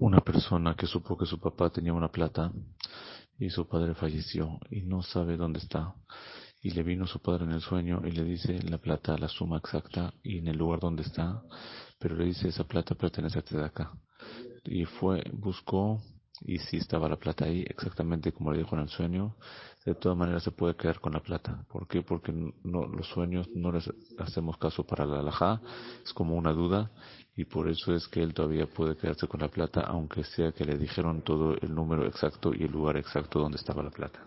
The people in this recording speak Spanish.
una persona que supo que su papá tenía una plata y su padre falleció y no sabe dónde está. Y le vino su padre en el sueño y le dice la plata, la suma exacta y en el lugar donde está, pero le dice esa plata pertenece a acá. Y fue, buscó y si estaba la plata ahí, exactamente como le dijo en el sueño, de todas maneras se puede quedar con la plata. ¿Por qué? Porque no, los sueños no les hacemos caso para la alajá, es como una duda, y por eso es que él todavía puede quedarse con la plata, aunque sea que le dijeron todo el número exacto y el lugar exacto donde estaba la plata.